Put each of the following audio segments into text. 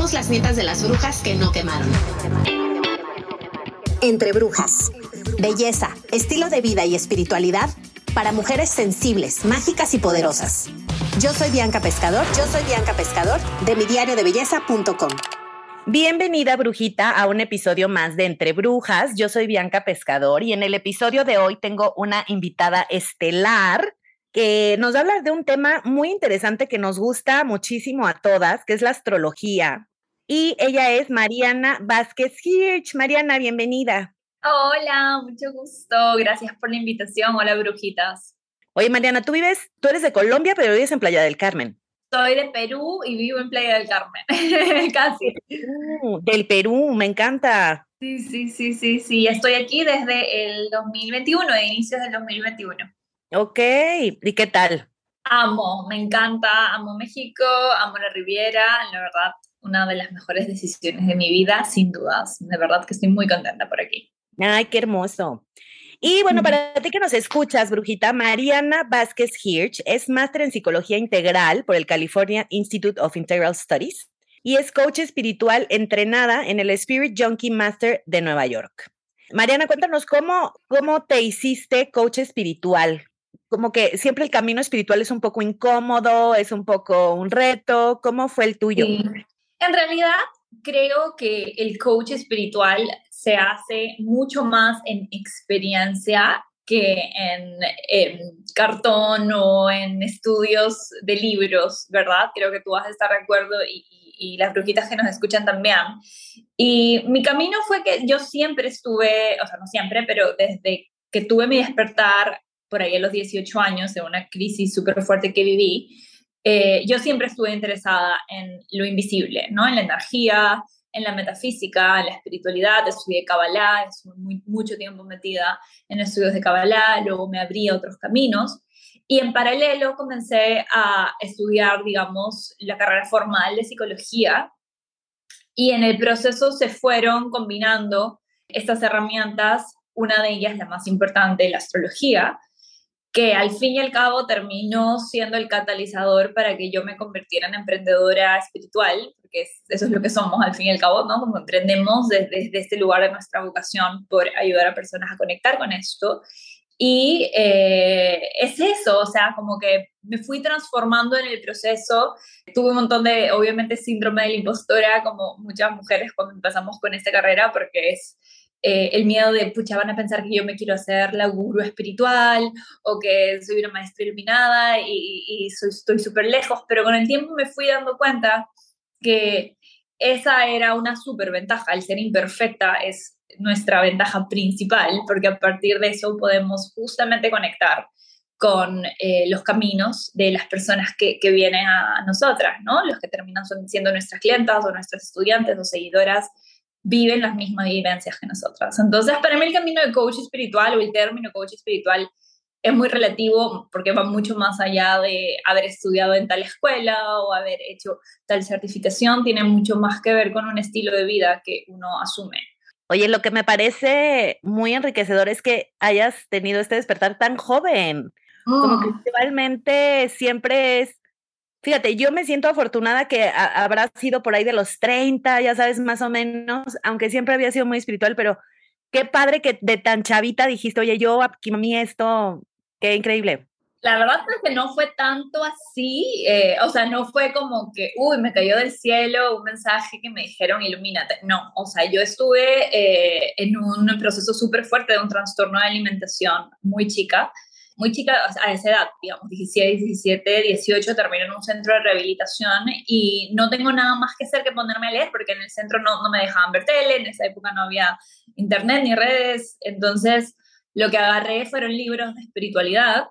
Somos las nietas de las brujas que no quemaron. Entre brujas. Belleza, estilo de vida y espiritualidad para mujeres sensibles, mágicas y poderosas. Yo soy Bianca Pescador, yo soy Bianca Pescador de mi diario de belleza.com. Bienvenida, brujita, a un episodio más de Entre Brujas. Yo soy Bianca Pescador y en el episodio de hoy tengo una invitada estelar que nos va a hablar de un tema muy interesante que nos gusta muchísimo a todas, que es la astrología. Y ella es Mariana Vázquez Hirsch. Mariana, bienvenida. Hola, mucho gusto. Gracias por la invitación. Hola, brujitas. Oye, Mariana, tú vives, tú eres de Colombia, pero vives en Playa del Carmen. Soy de Perú y vivo en Playa del Carmen. Casi. del Perú, me encanta. Sí, sí, sí, sí, sí. Estoy aquí desde el 2021, de inicios del 2021. Ok, ¿y qué tal? Amo, me encanta, amo México, amo la Riviera, la verdad, una de las mejores decisiones de mi vida, sin dudas. De verdad que estoy muy contenta por aquí. Ay, qué hermoso. Y bueno, para ti que nos escuchas, brujita, Mariana Vázquez Hirsch es máster en psicología integral por el California Institute of Integral Studies y es coach espiritual entrenada en el Spirit Junkie Master de Nueva York. Mariana, cuéntanos cómo, cómo te hiciste coach espiritual como que siempre el camino espiritual es un poco incómodo, es un poco un reto. ¿Cómo fue el tuyo? En realidad, creo que el coach espiritual se hace mucho más en experiencia que en, cartón o en estudios de libros, ¿verdad? Creo que tú vas a estar de acuerdo y, y las brujitas que nos escuchan también. Y mi camino fue que yo siempre estuve, o sea, no siempre, pero desde que tuve mi despertar por ahí a los 18 años, de una crisis súper fuerte que viví, eh, yo siempre estuve interesada en lo invisible, ¿no? En la energía, en la metafísica, en la espiritualidad, estudié Kabbalah, estuve muy, mucho tiempo metida en estudios de Kabbalah, luego me abrí a otros caminos. Y en paralelo comencé a estudiar, digamos, la carrera formal de psicología. Y en el proceso se fueron combinando estas herramientas, una de ellas la más importante, la astrología, que al fin y al cabo terminó siendo el catalizador para que yo me convirtiera en emprendedora espiritual, porque eso es lo que somos al fin y al cabo, ¿no? Como emprendemos desde, este lugar de nuestra vocación por ayudar a personas a conectar con esto. Y eh, es eso, o sea, como que me fui transformando en el proceso. Tuve un montón de, obviamente, síndrome de la impostora, como muchas mujeres cuando empezamos con esta carrera, porque es eh, el miedo de, pucha, van a pensar que yo me quiero hacer la gurú espiritual o que soy una maestra iluminada y, estoy súper lejos, pero con el tiempo me fui dando cuenta que esa era una súper ventaja, el ser imperfecta es nuestra ventaja principal, porque a partir de eso podemos justamente conectar con eh, los caminos de las personas que, que, vienen a nosotras, ¿no? Los que terminan siendo nuestras clientas o nuestras estudiantes o seguidoras viven las mismas vivencias que nosotras. Entonces, para mí el camino de coach espiritual o el término coach espiritual es muy relativo porque va mucho más allá de haber estudiado en tal escuela o haber hecho tal certificación, tiene mucho más que ver con un estilo de vida que uno asume. Oye, lo que me parece muy enriquecedor es que hayas tenido este despertar tan joven. Como que principalmente mm. siempre es Fíjate, yo me siento afortunada que habrá sido por ahí de los 30, ya sabes, más o menos, aunque siempre había sido muy espiritual, pero qué padre que de tan chavita dijiste, oye, yo a mí esto, qué increíble. La verdad es que no fue tanto así, eh, o sea, no fue como que, uy, me cayó del cielo un mensaje que me dijeron, ilumínate. No, o sea, yo estuve eh, en un proceso súper fuerte de un trastorno de alimentación muy chica muy chica, a esa edad, digamos, 17, 17, 18, termino en un centro de rehabilitación y no tengo nada más que hacer que ponerme a leer, porque en el centro no, no me dejaban ver tele, en esa época no había internet ni redes, entonces lo que agarré fueron libros de espiritualidad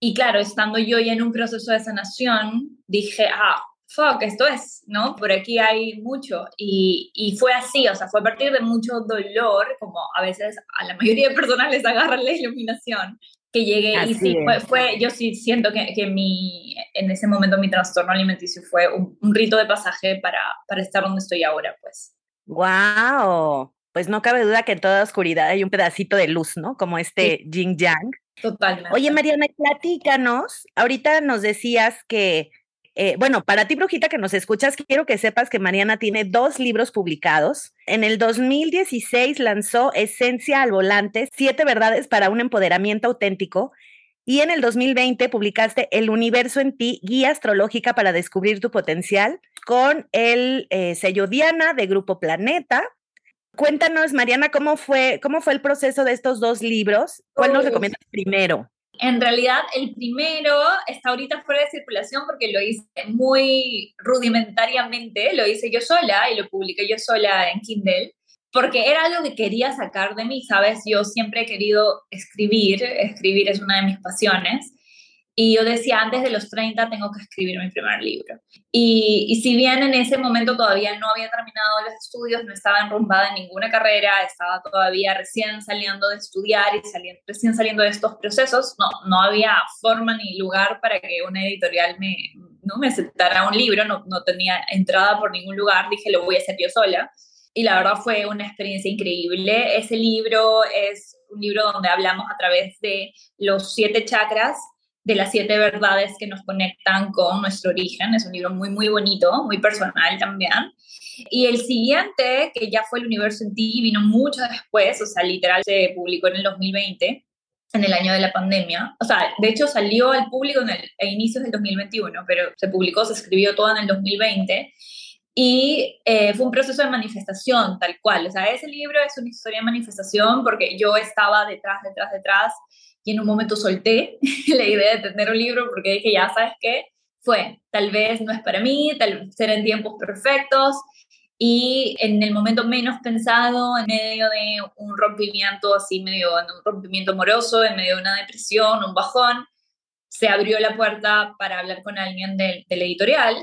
y claro, estando yo ya en un proceso de sanación, dije, ah, fuck, esto es, ¿no? Por aquí hay mucho. Y, y, fue así, o sea, fue a partir de mucho dolor, como a veces a la mayoría de personas les agarra la iluminación, que llegué y sí, fue, yo sí siento que, que, mi, en ese momento mi trastorno alimenticio fue un, rito de pasaje para, para estar donde estoy ahora, pues. ¡Wow! Pues no cabe duda que en toda oscuridad hay un pedacito de luz, ¿no? Como este yin yang. Totalmente. Oye, Mariana, platícanos, ahorita nos decías que eh, bueno, para ti, Brujita, que nos escuchas, quiero que sepas que Mariana tiene dos libros publicados. En el 2016 lanzó Esencia al Volante, Siete Verdades para un Empoderamiento Auténtico. Y en el 2020 publicaste El Universo en ti, Guía Astrológica para Descubrir tu Potencial, con el eh, sello Diana de Grupo Planeta. Cuéntanos, Mariana, ¿cómo fue, cómo fue el proceso de estos dos libros? ¿Cuál nos recomiendas primero? En realidad, el primero está ahorita fuera de circulación porque lo hice muy rudimentariamente, lo hice yo sola y lo publiqué yo sola en Kindle, porque era algo que quería sacar de mí, ¿sabes? Yo siempre he querido escribir, escribir es una de mis pasiones, y yo decía, antes de los 30 tengo que escribir mi primer libro. Y, y, si bien en ese momento todavía no había terminado los estudios, no estaba enrumbada en ninguna carrera, estaba todavía recién saliendo de estudiar y saliendo, recién saliendo de estos procesos, no, no había forma ni lugar para que una editorial me, no me aceptara un libro, no, no tenía entrada por ningún lugar, dije, lo voy a hacer yo sola. Y la verdad fue una experiencia increíble. Ese libro es un libro donde hablamos a través de los siete chakras de las siete verdades que nos conectan con nuestro origen. Es un libro muy, muy bonito, muy personal también. Y el siguiente, que ya fue El universo en ti, vino mucho después, o sea, literal se publicó en el 2020, en el año de la pandemia. O sea, de hecho salió al público en el, a inicios del 2021, pero se publicó, se escribió todo en el 2020. Y eh, fue un proceso de manifestación, tal cual. O sea, ese libro es una historia de manifestación porque yo estaba detrás, detrás, detrás y en un momento solté la idea de tener un libro porque dije, ya sabes qué, fue, tal vez no es para mí, tal vez será en tiempos perfectos y en el momento menos pensado, en medio de un rompimiento así, medio un rompimiento amoroso, en medio de una depresión, un bajón, se abrió la puerta para hablar con alguien del, del editorial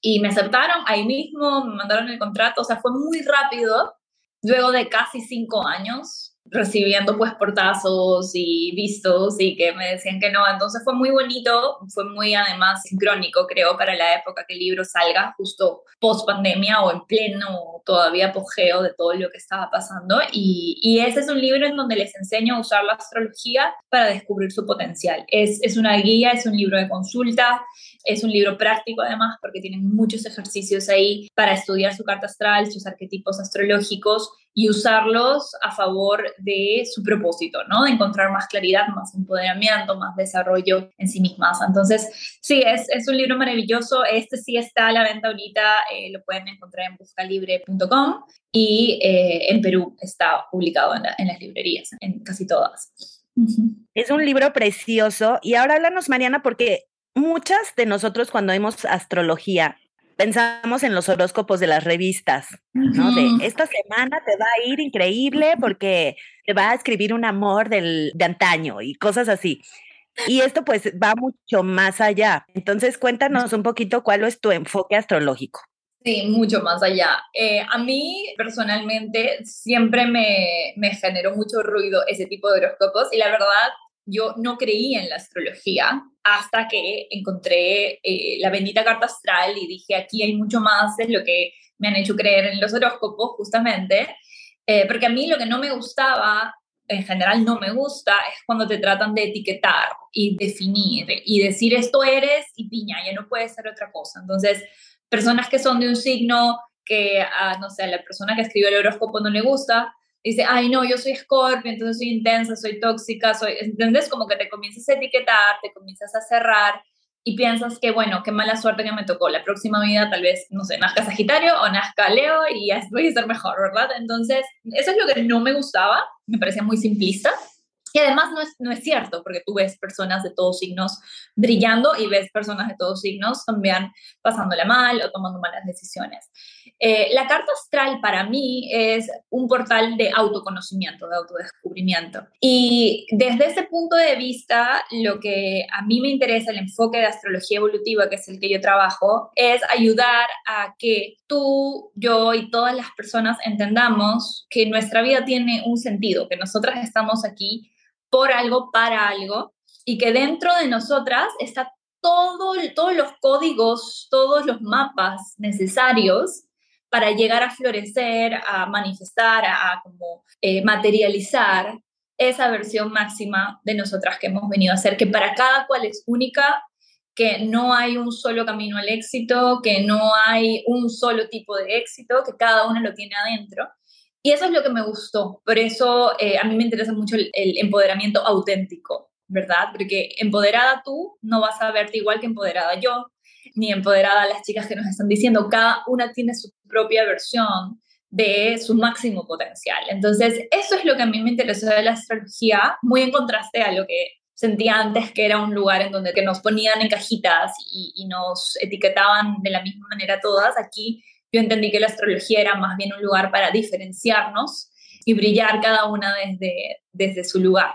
y me aceptaron ahí mismo, me mandaron el contrato, o sea, fue muy rápido, luego de casi cinco años recibiendo pues portazos y vistos y que me decían que no. Entonces fue muy bonito, fue muy además sincrónico, creo, para la época que el libro salga, justo post pandemia o en pleno todavía apogeo de todo lo que estaba pasando. Y, ese es un libro en donde les enseño a usar la astrología para descubrir su potencial. Es, es una guía, es un libro de consulta, es un libro práctico además porque tienen muchos ejercicios ahí para estudiar su carta astral, sus arquetipos astrológicos y usarlos a favor de su propósito, ¿no? De encontrar más claridad, más empoderamiento, más desarrollo en sí mismas. Entonces, sí, es, es un libro maravilloso. Este sí está a la venta ahorita, eh, lo pueden encontrar en buscalibre.com y eh, en Perú está publicado en, las librerías, en casi todas. Es un libro precioso. Y ahora háblanos, Mariana, porque muchas de nosotros cuando vemos astrología pensamos en los horóscopos de las revistas, ¿no? De esta semana te va a ir increíble porque te va a escribir un amor del, de antaño y cosas así. Y esto pues va mucho más allá. Entonces cuéntanos un poquito cuál es tu enfoque astrológico. Sí, mucho más allá. Eh, a mí personalmente siempre me, me generó mucho ruido ese tipo de horóscopos y la verdad yo no creía en la astrología hasta que encontré eh, la bendita carta astral y dije, aquí hay mucho más de lo que me han hecho creer en los horóscopos, justamente, eh, porque a mí lo que no me gustaba, en general no me gusta, es cuando te tratan de etiquetar y definir y decir esto eres y piña, ya no puede ser otra cosa. Entonces, personas que son de un signo que, a, no sé, a la persona que escribió el horóscopo no le gusta, dice, ay, no, yo soy Scorpio, entonces soy intensa, soy tóxica, soy, ¿entendés? Como que te comienzas a etiquetar, te comienzas a cerrar y piensas que, bueno, qué mala suerte que me tocó. La próxima vida tal vez, no sé, nazca Sagitario o nazca Leo y voy a ser mejor, ¿verdad? Entonces, eso es lo que no me gustaba, me parecía muy simplista. Y además no es, no es cierto, porque tú ves personas de todos signos brillando y ves personas de todos signos también pasándola mal o tomando malas decisiones. Eh, la carta astral para mí es un portal de autoconocimiento, de autodescubrimiento. Y desde ese punto de vista, lo que a mí me interesa, el enfoque de astrología evolutiva, que es el que yo trabajo, es ayudar a que tú, yo y todas las personas entendamos que nuestra vida tiene un sentido, que nosotras estamos aquí por algo, para algo, y que dentro de nosotras está todo, todos los códigos, todos los mapas necesarios para llegar a florecer, a manifestar, a, como eh, materializar esa versión máxima de nosotras que hemos venido a ser, que para cada cual es única que no hay un solo camino al éxito, que no hay un solo tipo de éxito, que cada uno lo tiene adentro. Y eso es lo que me gustó. Por eso eh, a mí me interesa mucho el, empoderamiento auténtico, ¿verdad? Porque empoderada tú no vas a verte igual que empoderada yo, ni empoderada las chicas que nos están diciendo. Cada una tiene su propia versión de su máximo potencial. Entonces, eso es lo que a mí me interesó de la astrología, muy en contraste a lo que sentía antes que era un lugar en donde que nos ponían en cajitas y, y nos etiquetaban de la misma manera todas. Aquí yo entendí que la astrología era más bien un lugar para diferenciarnos y brillar cada una desde, desde su lugar.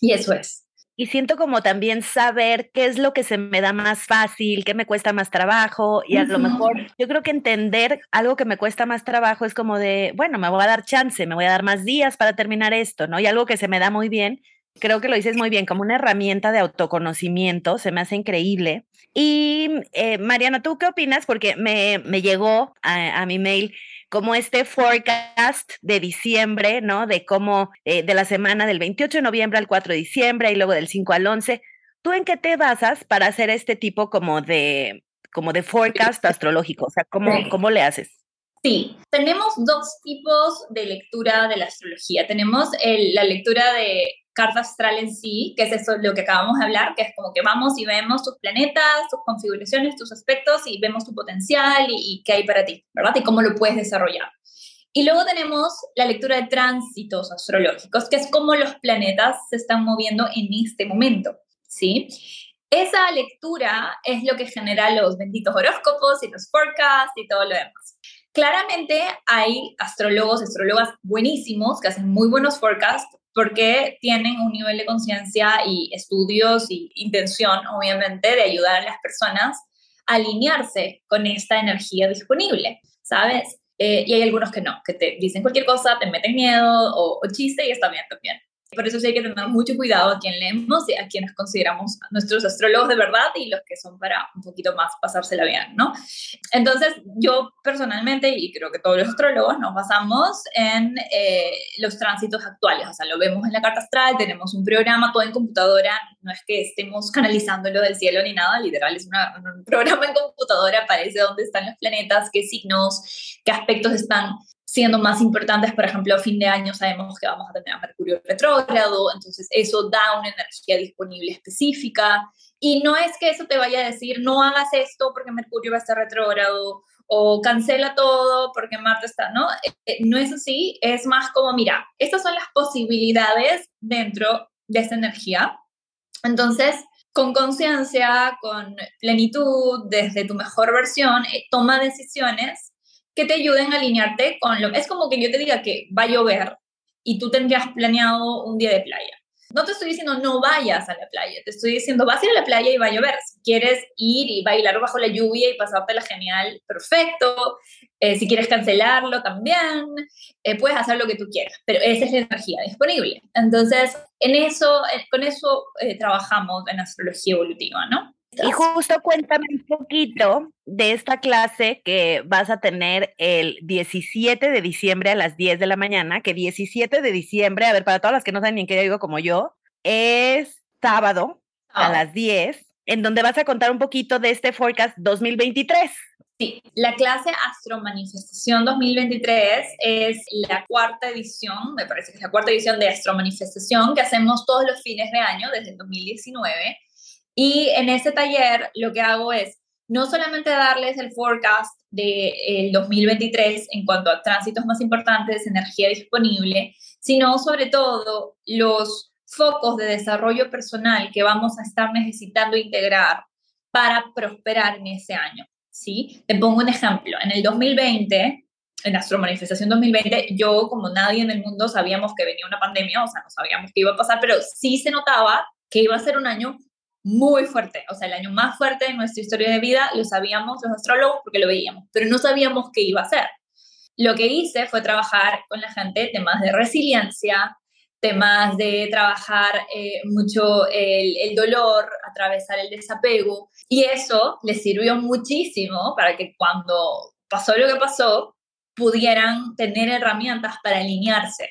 Y eso es. Y siento como también saber qué es lo que se me da más fácil, qué me cuesta más trabajo. Y a lo mejor yo creo que entender algo que me cuesta más trabajo es como de, bueno, me voy a dar chance, me voy a dar más días para terminar esto, ¿no? Y algo que se me da muy bien, creo que lo dices muy bien, como una herramienta de autoconocimiento, se me hace increíble. Y eh, Mariana, ¿tú qué opinas? Porque me, me llegó a, mi mail como este forecast de diciembre, ¿no? De cómo, eh, de la semana del 28 de noviembre al 4 de diciembre y luego del 5 al 11. ¿Tú en qué te basas para hacer este tipo como de, como de forecast astrológico? O sea, ¿cómo, cómo le haces? Sí, tenemos dos tipos de lectura de la astrología. Tenemos la lectura de carta astral en sí, que es eso lo que acabamos de hablar, que es como que vamos y vemos tus planetas, tus configuraciones, tus aspectos y vemos tu potencial y, qué hay para ti, ¿verdad? Y cómo lo puedes desarrollar. Y luego tenemos la lectura de tránsitos astrológicos, que es cómo los planetas se están moviendo en este momento, ¿sí? Esa lectura es lo que genera los benditos horóscopos y los forecasts y todo lo demás. Claramente hay astrólogos, astrólogas buenísimos que hacen muy buenos forecasts, porque tienen un nivel de conciencia y estudios y intención, obviamente, de ayudar a las personas a alinearse con esta energía disponible, ¿sabes? Eh, y hay algunos que no, que te dicen cualquier cosa, te meten miedo o, o chiste y está bien también. Por eso sí hay que tener mucho cuidado a quien leemos y a quienes consideramos nuestros astrólogos de verdad y los que son para un poquito más pasársela bien, ¿no? Entonces, yo personalmente, y creo que todos los astrólogos, nos basamos en eh, los tránsitos actuales. O sea, lo vemos en la carta astral, tenemos un programa todo en computadora, no es que estemos canalizándolo del cielo ni nada, literal, es un programa en computadora, aparece dónde están los planetas, qué signos, qué aspectos están siendo más importantes, por ejemplo, a fin de año sabemos que vamos a tener a Mercurio retrógrado, entonces eso da una energía disponible específica. Y no es que eso te vaya a decir, no hagas esto porque Mercurio va a estar retrógrado o cancela todo porque Marte está, ¿no? Eh, no es así, es más como, mira, estas son las posibilidades dentro de esta energía. Entonces, con conciencia, con plenitud, desde tu mejor versión, eh, toma decisiones que te ayuden a alinearte con lo... Es como que yo te diga que va a llover y tú tendrías planeado un día de playa. No te estoy diciendo no vayas a la playa, te estoy diciendo vas a ir a la playa y va a llover. Si quieres ir y bailar bajo la lluvia y pasártela genial, perfecto. Eh, si quieres cancelarlo también, eh, puedes hacer lo que tú quieras, pero esa es la energía disponible. Entonces, en eso, eh, con eso trabajamos en astrología evolutiva, ¿no? Y justo cuéntame un poquito de esta clase que vas a tener el 17 de diciembre a las 10 de la mañana, que 17 de diciembre, a ver, para todas las que no saben ni en qué digo como yo, es sábado a ah. las 10, en donde vas a contar un poquito de este forecast 2023. Sí, la clase Astromanifestación 2023 es la cuarta edición, me parece que es la cuarta edición de Astromanifestación que hacemos todos los fines de año desde el 2019 y en ese taller lo que hago es no solamente darles el forecast del 2023 en cuanto a tránsitos más importantes, energía disponible, sino sobre todo los focos de desarrollo personal que vamos a estar necesitando integrar para prosperar en ese año. ¿sí? Te pongo un ejemplo. En el 2020, en Astro Manifestación 2020, yo como nadie en el mundo sabíamos que venía una pandemia, o sea, no sabíamos qué iba a pasar, pero sí se notaba que iba a ser un año muy fuerte, o sea, el año más fuerte de nuestra historia de vida, lo sabíamos los astrólogos porque lo veíamos, pero no sabíamos qué iba a ser. Lo que hice fue trabajar con la gente temas de resiliencia, temas de trabajar eh, mucho el, el, dolor, atravesar el desapego, y eso les sirvió muchísimo para que cuando pasó lo que pasó, pudieran tener herramientas para alinearse.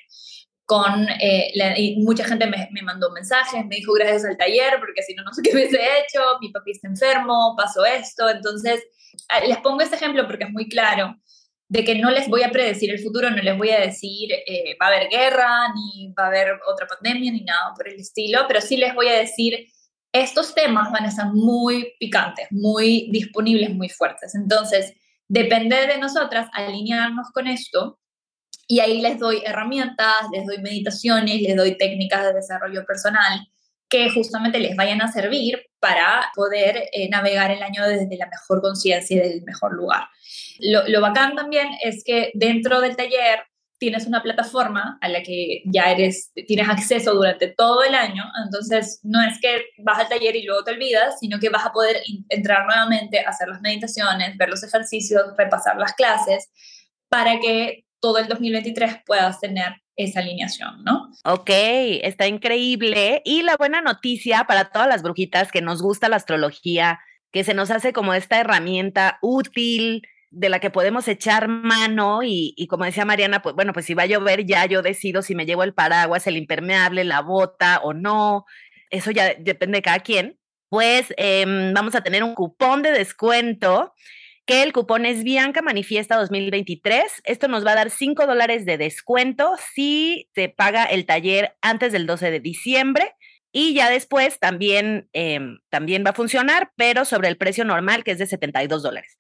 Con, eh, y mucha gente me, me, mandó mensajes, me dijo gracias al taller, porque si no, no sé qué hubiese hecho, mi papi está enfermo, pasó esto, entonces les pongo este ejemplo porque es muy claro, de que no les voy a predecir el futuro, no les voy a decir eh, va a haber guerra, ni va a haber otra pandemia, ni nada por el estilo, pero sí les voy a decir, estos temas van a estar muy picantes, muy disponibles, muy fuertes, entonces depende de nosotras alinearnos con esto y ahí les doy herramientas, les doy meditaciones, les doy técnicas de desarrollo personal que justamente les vayan a servir para poder eh, navegar el año desde la mejor conciencia y del mejor lugar. Lo, lo bacán también es que dentro del taller tienes una plataforma a la que ya eres, tienes acceso durante todo el año, entonces no es que vas al taller y luego te olvidas, sino que vas a poder entrar nuevamente, hacer las meditaciones, ver los ejercicios, repasar las clases, para que todo el 2023 puedas tener esa alineación, ¿no? Ok, está increíble. Y la buena noticia para todas las brujitas que nos gusta la astrología, que se nos hace como esta herramienta útil de la que podemos echar mano y, y, como decía Mariana, pues bueno, pues si va a llover ya yo decido si me llevo el paraguas, el impermeable, la bota o no, eso ya depende de cada quien, pues eh, vamos a tener un cupón de descuento que el cupón es Bianca Manifiesta 2023. Esto nos va a dar 5 dólares de descuento si se paga el taller antes del 12 de diciembre. Y ya después también, em, también va a funcionar, pero sobre el precio normal, que es de 72 dólares.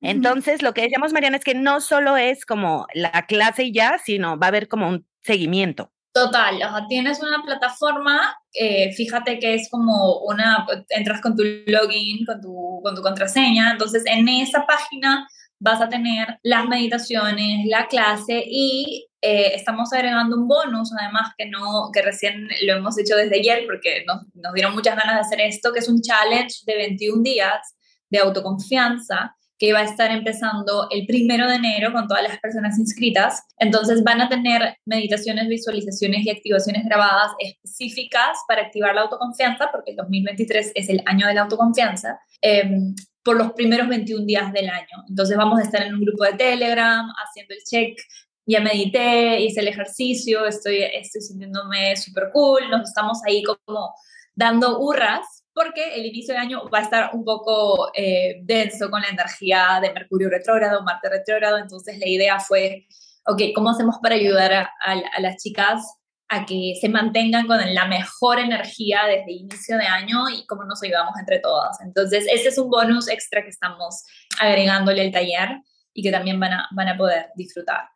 Entonces, lo que decíamos, Mariana, es que no solo es como la clase y ya, sino va a haber como un seguimiento. Total, o sea, tienes una plataforma, eh, fíjate que es como una, entras con tu login, con tu, con tu contraseña, entonces en esa página vas a tener las meditaciones, la clase y eh, estamos agregando un bonus, además que no, que recién lo hemos hecho desde ayer porque nos, nos dieron muchas ganas de hacer esto, que es un challenge de 21 días de autoconfianza que va a estar empezando el primero de enero con todas las personas inscritas. Entonces van a tener meditaciones, visualizaciones y activaciones grabadas específicas para activar la autoconfianza, porque el 2023 es el año de la autoconfianza, em, por los primeros 21 días del año. Entonces vamos a estar en un grupo de Telegram haciendo el check. Ya medité, hice el ejercicio, estoy, estoy sintiéndome súper cool, nos estamos ahí como dando hurras porque el inicio de año va a estar un poco eh, denso con la energía de Mercurio retrógrado, Marte retrógrado, entonces la idea fue, ok, ¿cómo hacemos para ayudar a, las chicas a que se mantengan con la mejor energía desde inicio de año y cómo nos ayudamos entre todas? Entonces, ese es un bonus extra que estamos agregándole al taller y que también van a, van a poder disfrutar.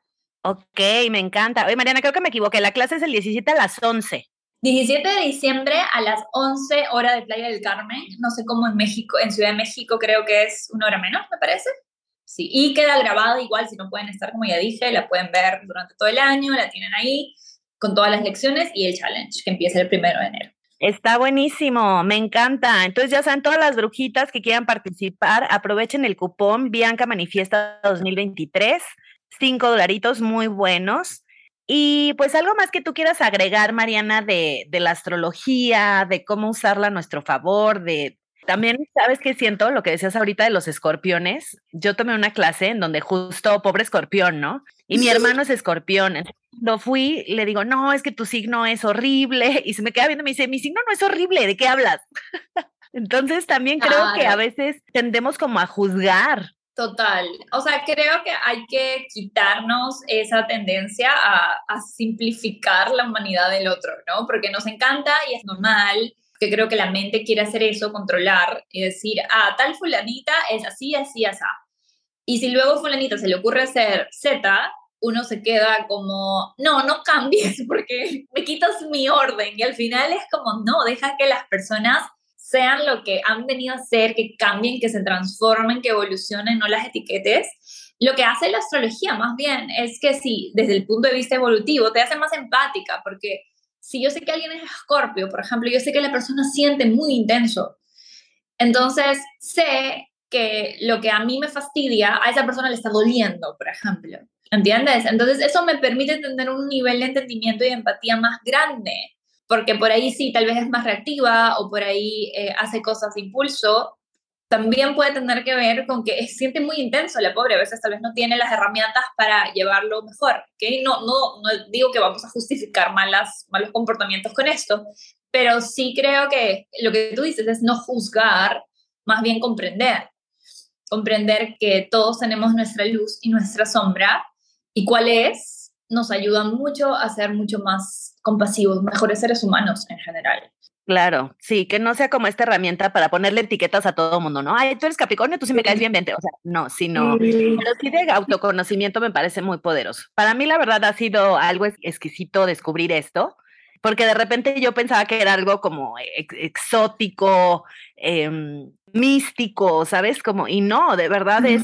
Ok, me encanta. Oye, Mariana, creo que me equivoqué. La clase es el 17 a las 11. 17 de diciembre a las 11 horas de Playa del Carmen. No sé cómo en México, en Ciudad de México creo que es una hora menos, me parece. Sí, y queda grabada igual, si no pueden estar, como ya dije, la pueden ver durante todo el año, la tienen ahí con todas las lecciones y el challenge que empieza el primero de enero. Está buenísimo, me encanta. Entonces ya saben, todas las brujitas que quieran participar, aprovechen el cupón Bianca Manifiesta 2023, cinco dolaritos muy buenos. Y pues algo más que tú quieras agregar, Mariana, de, de, la astrología, de cómo usarla a nuestro favor, de también, ¿sabes qué siento? Lo que decías ahorita de los escorpiones. Yo tomé una clase en donde justo, pobre escorpión, ¿no? Y mi hermano es escorpión. Cuando fui, le digo, no, es que tu signo es horrible. Y se me queda viendo y me dice, mi signo no es horrible, ¿de qué hablas? Entonces también creo que a veces tendemos como a juzgar Total. O sea, creo que hay que quitarnos esa tendencia a, simplificar la humanidad del otro, ¿no? Porque nos encanta y es normal que creo que la mente quiere hacer eso, controlar y decir, ah, tal fulanita es así, así, así. Y si luego fulanita se le ocurre hacer Z, uno se queda como, no, no cambies porque me quitas mi orden. Y al final es como, no, deja que las personas sean lo que han venido a ser, que cambien, que se transformen, que evolucionen, no las etiquetes. Lo que hace la astrología más bien es que sí, desde el punto de vista evolutivo, te hace más empática, porque si yo sé que alguien es escorpio, por ejemplo, yo sé que la persona siente muy intenso. Entonces, sé que lo que a mí me fastidia, a esa persona le está doliendo, por ejemplo. ¿Entiendes? Entonces, eso me permite tener un nivel de entendimiento y empatía más grande porque por ahí sí, tal vez es más reactiva o por ahí eh, hace cosas de impulso, también puede tener que ver con que siente muy intenso la pobre, a veces tal vez no tiene las herramientas para llevarlo mejor, ¿ok? No, no, no digo que vamos a justificar malas, malos comportamientos con esto, pero sí creo que lo que tú dices es no juzgar, más bien comprender, comprender que todos tenemos nuestra luz y nuestra sombra y cuál es, nos ayuda mucho a ser mucho más compasivos, mejores seres humanos en general. Claro, sí, que no sea como esta herramienta para ponerle etiquetas a todo mundo, ¿no? Ay, tú eres Capricornio, tú sí me caes bien, vente. O sea, no, sino, pero sí de autoconocimiento me parece muy poderoso. Para mí, la verdad, ha sido algo exquisito descubrir esto, porque de repente yo pensaba que era algo como exótico, em, místico, ¿sabes? Como, y no, de verdad es,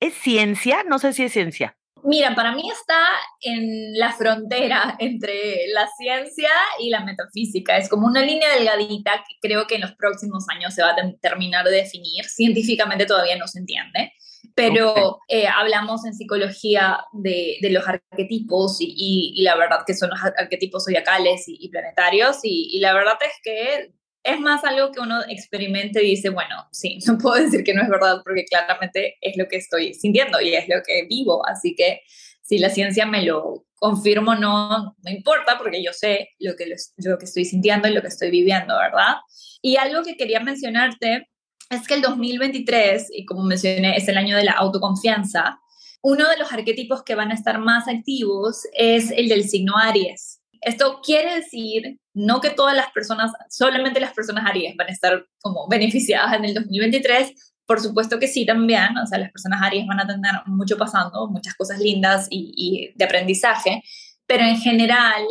es ciencia, no sé si es ciencia. Mira, para mí está en la frontera entre la ciencia y la metafísica. Es como una línea delgadita que creo que en los próximos años se va a terminar de definir. Científicamente todavía no se entiende, pero eh, hablamos en psicología de, los arquetipos y, la verdad que son los arquetipos zodiacales y, planetarios y, la verdad es que es más algo que uno experimente y dice, bueno, sí, no puedo decir que no es verdad porque claramente es lo que estoy sintiendo y es lo que vivo, así que si la ciencia me lo confirma no, no importa porque yo sé lo que, lo que estoy sintiendo y lo que estoy viviendo, ¿verdad? Y algo que quería mencionarte es que el 2023, y como mencioné, es el año de la autoconfianza, uno de los arquetipos que van a estar más activos es el del signo Aries. Esto quiere decir no que todas las personas, solamente las personas Aries van a estar como beneficiadas en el 2023, por supuesto que sí también, o sea, las personas Aries van a tener mucho pasando, muchas cosas lindas y, y de aprendizaje, pero en general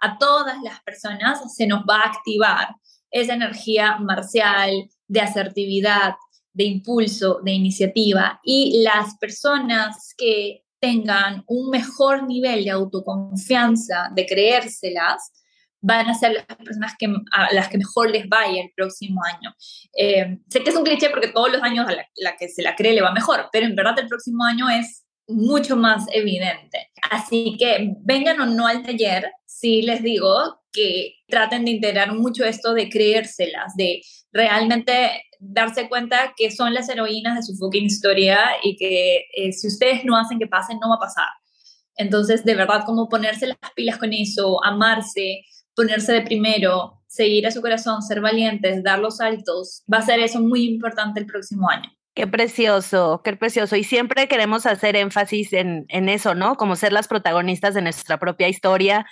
a todas las personas se nos va a activar esa energía marcial, de asertividad, de impulso, de iniciativa. Y las personas que tengan un mejor nivel de autoconfianza, de creérselas, van a ser las personas que, a las que mejor les vaya el próximo año. Eh, sé que es un cliché porque todos los años a la, que se la cree le va mejor, pero en verdad el próximo año es mucho más evidente. Así que vengan o no al taller, sí les digo que traten de integrar mucho esto de creérselas, de realmente darse cuenta que son las heroínas de su fucking historia y que eh, si ustedes no hacen que pasen, no va a pasar. Entonces, de verdad, como ponerse las pilas con eso, amarse, ponerse de primero, seguir a su corazón, ser valientes, dar los saltos, va a ser eso muy importante el próximo año. Qué precioso, qué precioso. Y siempre queremos hacer énfasis en, en eso, ¿no? Como ser las protagonistas de nuestra propia historia.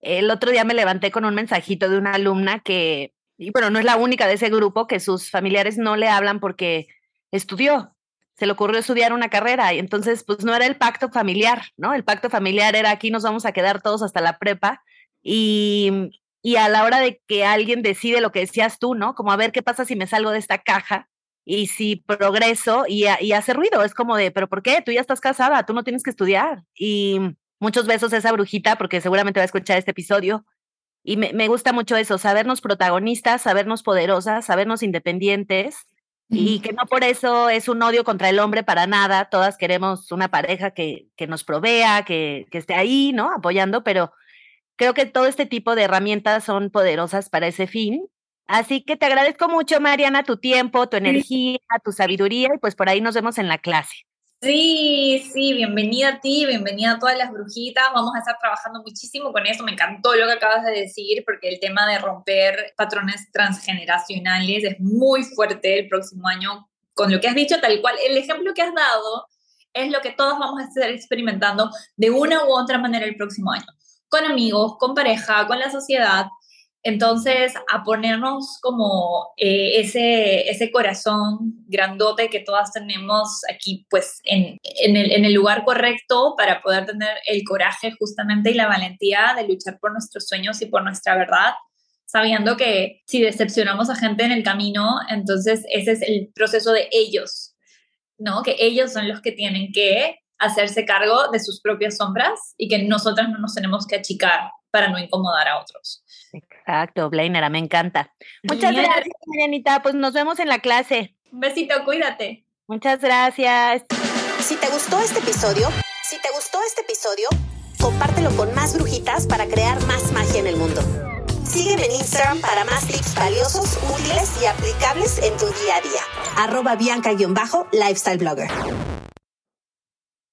El otro día me levanté con un mensajito de una alumna que y bueno, no es la única de ese grupo que sus familiares no le hablan porque estudió, se le ocurrió estudiar una carrera y entonces pues no era el pacto familiar, ¿no? El pacto familiar era aquí nos vamos a quedar todos hasta la prepa y, y a la hora de que alguien decide lo que decías tú, ¿no? Como a ver qué pasa si me salgo de esta caja y si progreso y, y hace ruido, es como de, pero ¿por qué? Tú ya estás casada, tú no tienes que estudiar. Y muchos besos a esa brujita porque seguramente va a escuchar este episodio y me, gusta mucho eso, sabernos protagonistas, sabernos poderosas, sabernos independientes y que no por eso es un odio contra el hombre para nada. Todas queremos una pareja que, que nos provea, que, que esté ahí, ¿no? Apoyando, pero creo que todo este tipo de herramientas son poderosas para ese fin. Así que te agradezco mucho, Mariana, tu tiempo, tu energía, tu sabiduría y pues por ahí nos vemos en la clase. Sí, sí, bienvenida a ti, bienvenida a todas las brujitas. Vamos a estar trabajando muchísimo con eso. Me encantó lo que acabas de decir porque el tema de romper patrones transgeneracionales es muy fuerte el próximo año. Con lo que has dicho, tal cual, el ejemplo que has dado es lo que todos vamos a estar experimentando de una u otra manera el próximo año. Con amigos, con pareja, con la sociedad, entonces, a ponernos como eh, ese, ese corazón grandote que todas tenemos aquí, pues en, en, el, en, el, lugar correcto para poder tener el coraje justamente y la valentía de luchar por nuestros sueños y por nuestra verdad, sabiendo que si decepcionamos a gente en el camino, entonces ese es el proceso de ellos, ¿no? Que ellos son los que tienen que hacerse cargo de sus propias sombras y que nosotras no nos tenemos que achicar para no incomodar a otros. Exacto, Blainera, me encanta. Muchas gracias, Marianita. Pues nos vemos en la clase. Un besito, cuídate. Muchas gracias. Si te gustó este episodio, si te gustó este episodio, compártelo con más brujitas para crear más magia en el mundo. Sígueme en Instagram para más tips valiosos, útiles y aplicables en tu día a día. Arroba Bianca-Lifestyle Blogger.